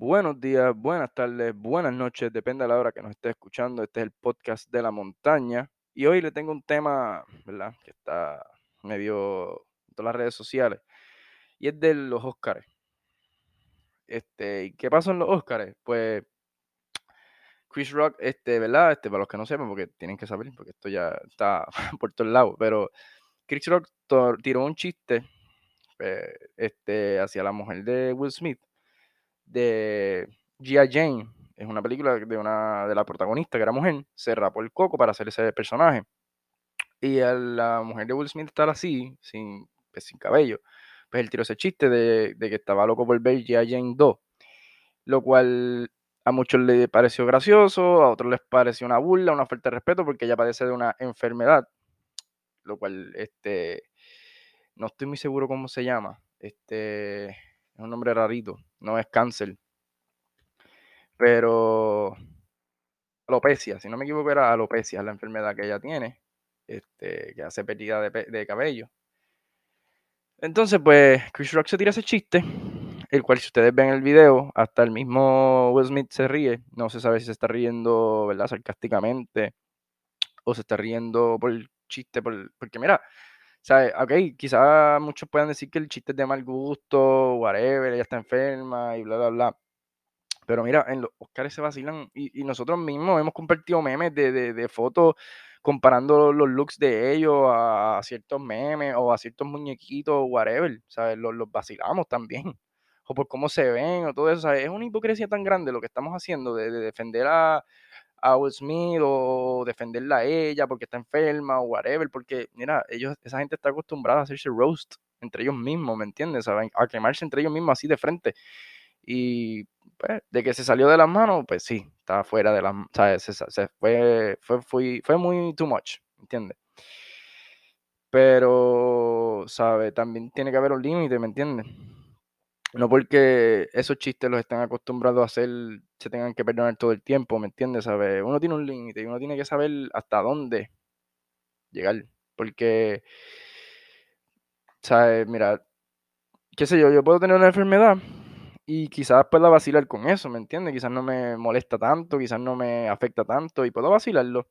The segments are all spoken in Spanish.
Buenos días, buenas tardes, buenas noches, depende de la hora que nos esté escuchando. Este es el podcast de la montaña y hoy le tengo un tema, ¿verdad? Que está medio en todas las redes sociales y es de los Óscares. Este, ¿y qué pasó en los Óscares? Pues Chris Rock, este, ¿verdad? Este, para los que no sepan, porque tienen que saber, porque esto ya está por todos lados, pero Chris Rock tiró un chiste eh, este, hacia la mujer de Will Smith de G.I. Jane. Es una película de una de la protagonista, que era mujer, se rapó el coco para hacer ese personaje. Y a la mujer de Will Smith estar así, sin, pues, sin cabello, pues él tiró ese chiste de, de que estaba loco por ver. Jane 2, lo cual a muchos les pareció gracioso, a otros les pareció una burla, una falta de respeto, porque ella padece de una enfermedad, lo cual, este, no estoy muy seguro cómo se llama, este, es un nombre rarito, no es cáncer, pero alopecia, si no me equivoco era alopecia, la enfermedad que ella tiene, este, que hace pérdida de, de cabello. Entonces, pues, Chris Rock se tira ese chiste, el cual si ustedes ven el video, hasta el mismo Will Smith se ríe, no se sabe si se está riendo, ¿verdad? Sarcásticamente, o se está riendo por el chiste, por, porque mira, ¿sabes? Ok, quizás muchos puedan decir que el chiste es de mal gusto, whatever, ella está enferma y bla, bla, bla. Pero mira, en los Oscars se vacilan y, nosotros mismos hemos compartido memes de, de, fotos comparando los looks de ellos a, ciertos memes o a ciertos muñequitos, whatever, ¿sabes? Los, los vacilamos también. O por cómo se ven o todo eso. Es una hipocresía tan grande lo que estamos haciendo de, de defender a, a Will Smith o defenderla a ella porque está enferma o whatever, porque mira, ellos, esa gente está acostumbrada a hacerse roast entre ellos mismos, ¿me entiendes? ¿Saben? A quemarse entre ellos mismos así de frente. Y pues, de que se salió de las manos, pues sí, estaba fuera de las ¿sabes? Se, se fue, fue, fue, muy too much, ¿entiendes? Pero, ¿sabes? También tiene que haber un límite, ¿me entiendes? No porque esos chistes los están acostumbrados a hacer, se tengan que perdonar todo el tiempo, ¿me entiendes? ¿Sabes? Uno tiene un límite y uno tiene que saber hasta dónde llegar. Porque, ¿sabes? Mira, qué sé yo, yo puedo tener una enfermedad y quizás pueda vacilar con eso, ¿me entiendes? Quizás no me molesta tanto, quizás no me afecta tanto y puedo vacilarlo.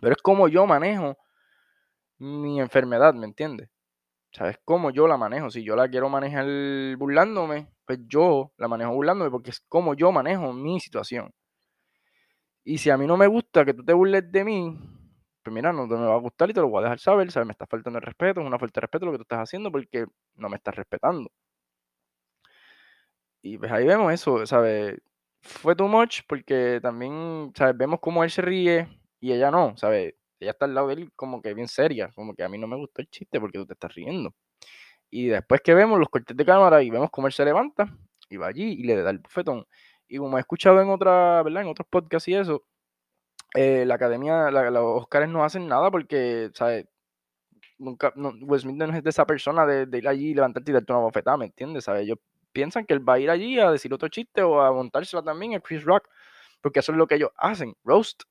Pero es como yo manejo mi enfermedad, ¿me entiendes? ¿Sabes cómo yo la manejo? Si yo la quiero manejar burlándome, pues yo la manejo burlándome porque es como yo manejo mi situación. Y si a mí no me gusta que tú te burles de mí, pues mira, no te me va a gustar y te lo voy a dejar saber, ¿sabes? Me está faltando el respeto, es una falta de respeto lo que tú estás haciendo porque no me estás respetando. Y pues ahí vemos eso, ¿sabes? Fue too much porque también, ¿sabes? Vemos cómo él se ríe y ella no, ¿sabes? Ella está al lado de él como que bien seria, como que a mí no me gustó el chiste porque tú te estás riendo. Y después que vemos los cortes de cámara y vemos cómo él se levanta y va allí y le da el bufetón. Y como he escuchado en otra, ¿verdad? En otros podcasts y eso, eh, la academia, la- los Oscars no hacen nada porque, ¿sabes? Nunca, no, Will Smith no es de esa persona de, de ir allí y levantarte y darte una bofetada, ¿me entiendes? ¿Sabes? Ellos piensan que él va a ir allí a decir otro chiste o a montársela también a Chris Rock, porque eso es lo que ellos hacen, roast,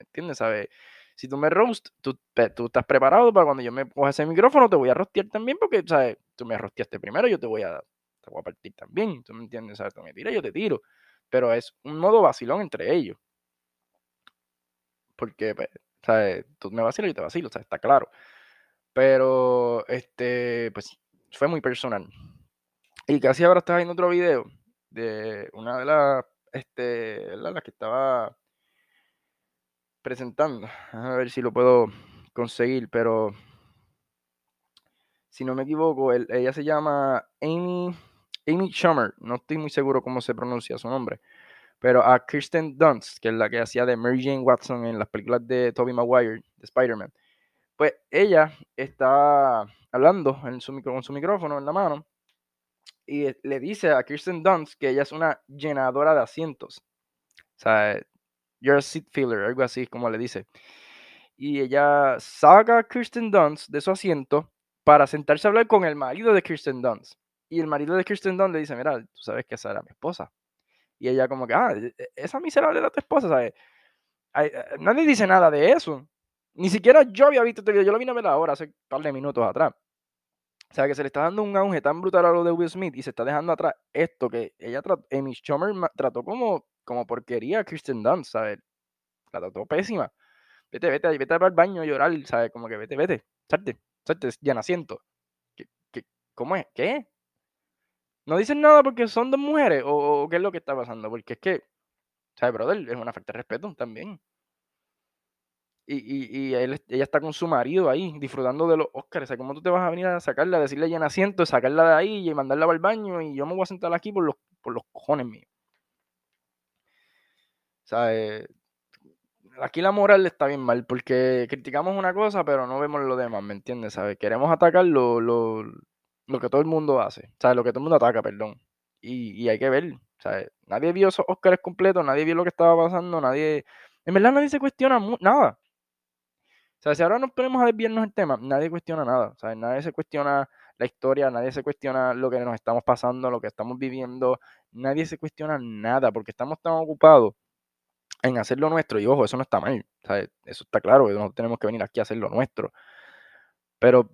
¿me entiendes? ¿Sabes? Si tú me roast, tú, tú estás preparado para cuando yo me coja ese micrófono, te voy a rostear también, porque, ¿sabes? Tú me rosteaste primero, yo te voy a, te partir también, ¿tú me entiendes? ¿Sabes? Tú me tiras, yo te tiro, pero es un modo vacilón entre ellos, porque, pues, ¿sabes? Tú me vacilas y te vacilo, ¿sabes? Está claro. Pero, este, pues, fue muy personal. Y casi ahora estaba viendo otro video de una de las, este, las que estaba presentando. A ver si lo puedo conseguir, pero si no me equivoco, ella se llama Amy, Amy Schumer. No estoy muy seguro cómo se pronuncia su nombre. Pero a Kirsten Dunst, que es la que hacía de Mary Jane Watson en las películas de Tobey Maguire, de Spider-Man. Pues ella está hablando en su con su micrófono en la mano y le dice a Kirsten Dunst que ella es una llenadora de asientos. O sea, you're a seat filler, algo así como le dice. Y ella saca a Kirsten Dunst de su asiento para sentarse a hablar con el marido de Kirsten Dunst. Y el marido de Kirsten Dunst le dice, mira, tú sabes que esa era mi esposa. Y ella como que, ah, e- e- esa miserable era tu esposa, ¿sabes? Ay, eh, nadie dice nada de eso. Ni siquiera yo había visto este video, yo lo vine a ver ahora, hace un par de minutos atrás. O sea, que se le está dando un auge tan brutal a lo de Will Smith y se está dejando atrás esto que ella trató, Amy Schumer trató como, como porquería a Kristen Dunst, ¿sabes? La trató pésima. Vete, vete, vete al baño a llorar, ¿sabes? Como que vete, vete, salte, salte, ya naciento. ¿Qué, ¿Cómo es? ¿Qué? No dicen nada porque son dos mujeres o, qué es lo que está pasando, porque es que, ¿sabes, brother? Es una falta de respeto también. Y, y, ella está con su marido ahí, disfrutando de los Oscars. ¿cómo tú te vas a venir a sacarla, a decirle ya asiento, sacarla de ahí y mandarla al baño? Y yo me voy a sentar aquí por los, por los cojones míos. Eh, aquí la moral está bien mal, porque criticamos una cosa, pero no vemos lo demás, ¿me entiendes? ¿Sabes? Queremos atacar lo, lo, lo que todo el mundo hace, ¿sabes? Lo que todo el mundo ataca, perdón. Y, y hay que ver, ¿sabes? Nadie vio esos Oscars completos, nadie vio lo que estaba pasando, nadie... En verdad nadie se cuestiona nada. O sea, si ahora nos ponemos a desviarnos el tema, nadie cuestiona nada. Nadie se cuestiona la historia, nadie se cuestiona lo que nos estamos pasando, lo que estamos viviendo. Nadie se cuestiona nada porque estamos tan ocupados en hacer lo nuestro. Y ojo, eso no está mal. Eso está claro, que no tenemos que venir aquí a hacer lo nuestro. Pero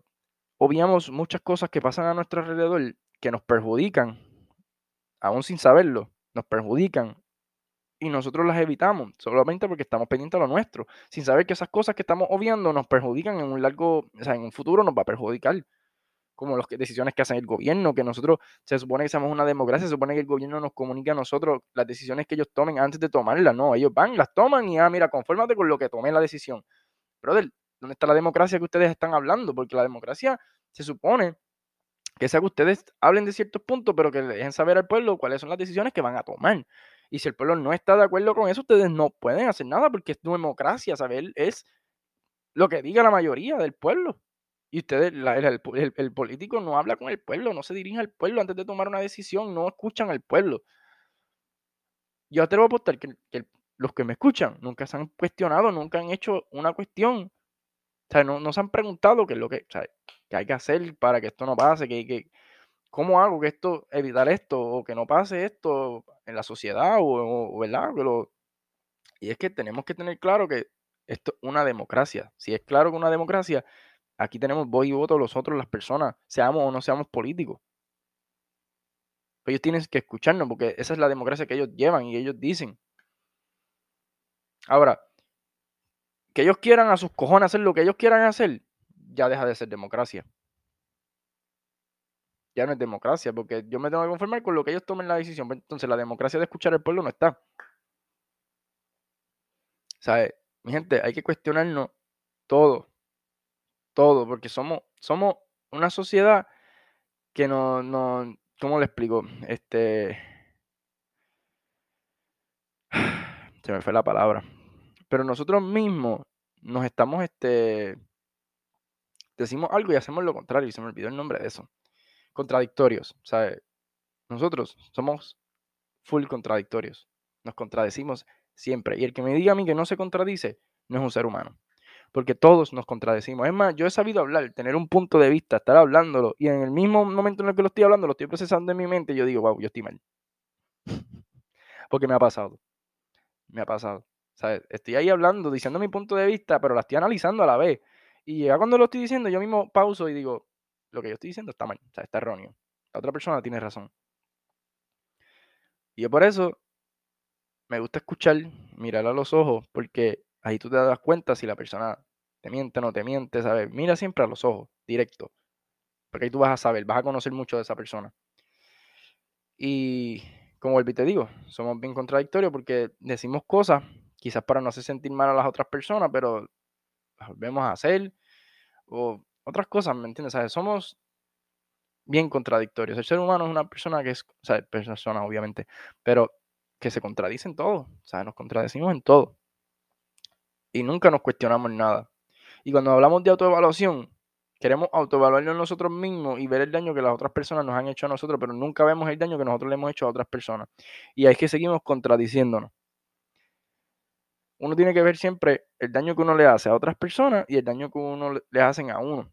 obviamos muchas cosas que pasan a nuestro alrededor que nos perjudican, aún sin saberlo, nos perjudican y nosotros las evitamos solamente porque estamos pendientes de lo nuestro, sin saber que esas cosas que estamos obviando nos perjudican en un largo, o sea, en un futuro nos va a perjudicar. Como las decisiones que hace el gobierno, que nosotros se supone que somos una democracia, se supone que el gobierno nos comunica a nosotros las decisiones que ellos tomen antes de tomarlas. No, ellos van, las toman y, ah, mira, confórmate con lo que tome la decisión. Brother, ¿dónde está la democracia que ustedes están hablando? Porque la democracia se supone que sea que ustedes hablen de ciertos puntos, pero que le dejen saber al pueblo cuáles son las decisiones que van a tomar. Y si el pueblo no está de acuerdo con eso, ustedes no pueden hacer nada porque es democracia, ¿sabes? Es lo que diga la mayoría del pueblo. Y ustedes, el, político no habla con el pueblo, no se dirige al pueblo antes de tomar una decisión, no escuchan al pueblo. Yo lo voy a apostar que, los que me escuchan nunca se han cuestionado, nunca han hecho una cuestión. O sea, no, se han preguntado qué es lo que, que hay que hacer para que esto no pase, que, que, ¿cómo hago que esto, evitar esto o que no pase esto en la sociedad o, ¿verdad? y es que tenemos que tener claro que esto es una democracia. Si es claro que una democracia, aquí tenemos voz y voto los otros, las personas, seamos o no seamos políticos. ellos tienen que escucharnos porque esa es la democracia que ellos llevan y ellos dicen. Ahora, que ellos quieran a sus cojones hacer lo que ellos quieran hacer, ya deja de ser democracia ya no es democracia, porque yo me tengo que conformar con lo que ellos tomen la decisión. Pues, entonces la democracia de escuchar al pueblo no está. ¿Sabes? Mi gente, hay que cuestionarnos todo, todo, porque somos, somos una sociedad que no, no, ¿cómo le explico? Este, se me fue la palabra, pero nosotros mismos nos estamos, este, decimos algo y hacemos lo contrario, y se me olvidó el nombre de eso contradictorios. ¿sabes? Nosotros somos full contradictorios. Nos contradecimos siempre. Y el que me diga a mí que no se contradice, no es un ser humano. Porque todos nos contradecimos. Es más, yo he sabido hablar, tener un punto de vista, estar hablándolo, y en el mismo momento en el que lo estoy hablando, lo estoy procesando en mi mente, y yo digo, wow, yo estoy mal. Porque me ha pasado. Me ha pasado. ¿Sabes? Estoy ahí hablando, diciendo mi punto de vista, pero la estoy analizando a la vez. Y ya cuando lo estoy diciendo, yo mismo pauso y digo, lo que yo estoy diciendo está mal, o sea, está erróneo. La otra persona tiene razón. Y yo por eso me gusta escuchar, mirar a los ojos, porque ahí tú te das cuenta si la persona te miente o no te miente, ¿sabes? Mira siempre a los ojos, directo. Porque ahí tú vas a saber, vas a conocer mucho de esa persona. Y como y te digo, somos bien contradictorios porque decimos cosas, quizás para no hacer sentir mal a las otras personas, pero las volvemos a hacer. O otras cosas, ¿me entiendes? ¿Sabes? Somos bien contradictorios. El ser humano es una persona que es, o sea, persona obviamente, pero que se contradice en todo, sea, Nos contradecimos en todo. Y nunca nos cuestionamos nada. Y cuando hablamos de autoevaluación, queremos autoevaluarnos nosotros mismos y ver el daño que las otras personas nos han hecho a nosotros, pero nunca vemos el daño que nosotros le hemos hecho a otras personas. Y ahí es que seguimos contradiciéndonos uno tiene que ver siempre el daño que uno le hace a otras personas y el daño que uno le hacen a uno.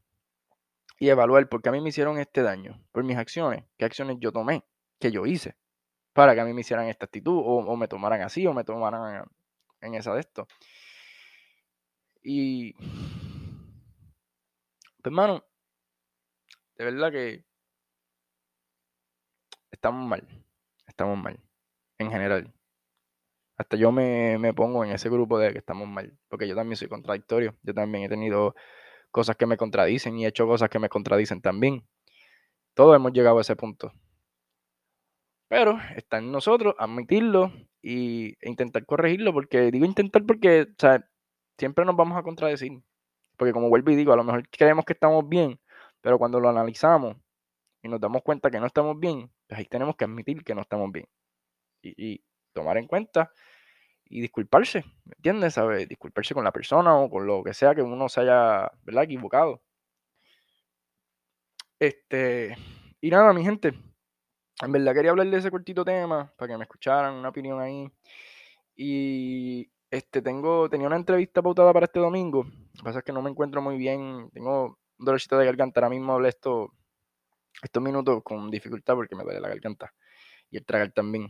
Y evaluar por qué a mí me hicieron este daño, por mis acciones, qué acciones yo tomé, qué yo hice, para que a mí me hicieran esta actitud, o, me tomaran así, o me tomaran en esa de esto. Y, pues, hermano, de verdad que estamos mal, estamos mal, en general. Hasta yo me, me pongo en ese grupo de que estamos mal, porque yo también soy contradictorio, yo también he tenido cosas que me contradicen y he hecho cosas que me contradicen también. Todos hemos llegado a ese punto. Pero está en nosotros admitirlo y, e intentar corregirlo, porque digo intentar porque o sea, siempre nos vamos a contradecir. Porque como vuelvo y digo, a lo mejor creemos que estamos bien, pero cuando lo analizamos y nos damos cuenta que no estamos bien, pues ahí tenemos que admitir que no estamos bien. Y, tomar en cuenta y disculparse, ¿me entiendes? ¿Sabe? Disculparse con la persona o con lo que sea que uno se haya, ¿verdad? Equivocado. Este, y nada, mi gente, en verdad quería hablar de ese cortito tema para que me escucharan una opinión ahí. Y este tengo tenía una entrevista pautada para este domingo. Lo que pasa es que no me encuentro muy bien, tengo un dolorcito de garganta. Ahora mismo hablé esto, estos minutos con dificultad porque me duele la garganta y el tragar también.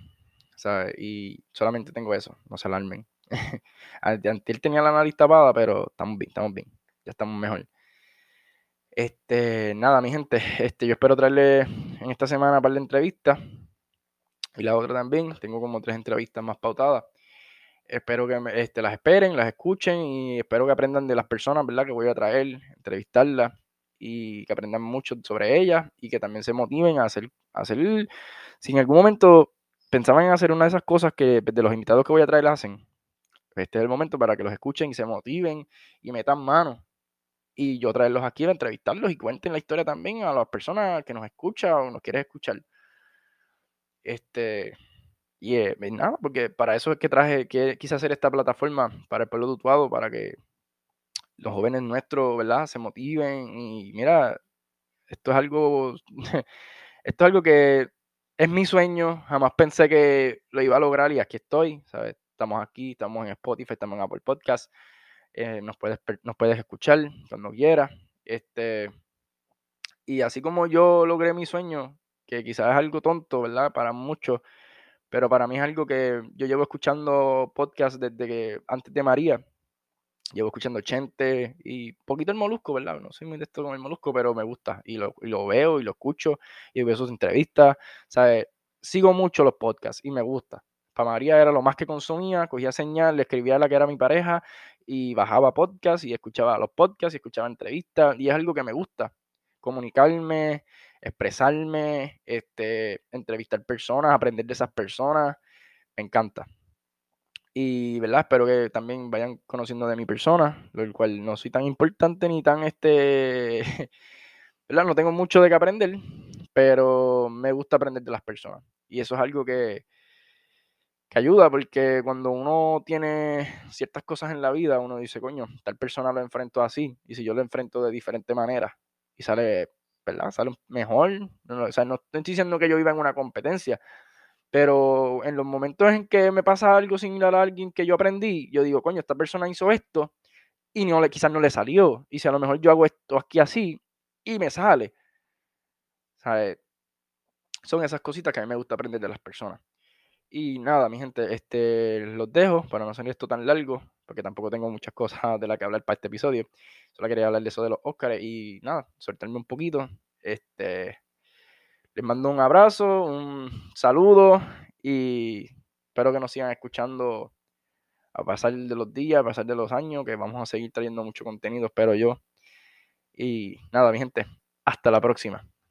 Y solamente tengo eso, no se alarmen. Antes tenía la nariz tapada, pero estamos bien, estamos bien, ya estamos mejor. Este, nada, mi gente, este, yo espero traerle en esta semana un par de entrevistas y la otra también. Tengo como tres entrevistas más pautadas. Espero que este, las esperen, las escuchen y espero que aprendan de las personas, ¿verdad? Que voy a traer, entrevistarlas y que aprendan mucho sobre ellas y que también se motiven a hacer, a hacer, si en algún momento pensaban en hacer una de esas cosas que de los invitados que voy a traer hacen, este es el momento para que los escuchen y se motiven y metan mano y yo traerlos aquí a entrevistarlos y cuenten la historia también a las personas que nos escuchan o nos quieren escuchar. Este, y eh, nada, porque para eso es que traje, que quise hacer esta plataforma para el pueblo tutuado, para que los jóvenes nuestros, ¿verdad? Se motiven y mira, esto es algo, esto es algo que es mi sueño, jamás pensé que lo iba a lograr y aquí estoy, ¿sabes? Estamos aquí, estamos en Spotify, estamos en Apple Podcast. Eh, nos, puedes, nos puedes escuchar cuando quieras. Este, y así como yo logré mi sueño, que quizás es algo tonto, ¿verdad? Para muchos, pero para mí es algo que yo llevo escuchando podcast desde que antes de María. Llevo escuchando Chente y poquito el Molusco, ¿verdad? No soy muy de esto con el Molusco, pero me gusta y lo, y lo veo y lo escucho y veo sus entrevistas, ¿sabes? Sigo mucho los podcasts y me gusta. Para María era lo más que consumía, cogía señal, le escribía a la que era mi pareja y bajaba podcast y escuchaba los podcasts y escuchaba entrevistas y es algo que me gusta, comunicarme, expresarme, este, entrevistar personas, aprender de esas personas, me encanta. Y, ¿verdad? Espero que también vayan conociendo de mi persona, lo cual no soy tan importante ni tan, este, ¿verdad? No tengo mucho de qué aprender, pero me gusta aprender de las personas. Y eso es algo que, que ayuda porque cuando uno tiene ciertas cosas en la vida, uno dice, coño, tal persona lo enfrento así, y si yo lo enfrento de diferente manera y sale, ¿verdad? Sale mejor. No, o sea, no estoy diciendo que yo viva en una competencia, pero en los momentos en que me pasa algo similar a alguien que yo aprendí, yo digo, coño, esta persona hizo esto y no le, quizás no le salió. Y si a lo mejor yo hago esto aquí así y me sale. ¿Sabes? Son esas cositas que a mí me gusta aprender de las personas. Y nada, mi gente, este, los dejo para no ser esto tan largo, porque tampoco tengo muchas cosas de las que hablar para este episodio. Solo quería hablar de eso de los Oscars y nada, soltarme un poquito. Este, les mando un abrazo, un saludo y espero que nos sigan escuchando a pasar de los días, a pasar de los años, que vamos a seguir trayendo mucho contenido, espero yo. Y nada, mi gente, hasta la próxima.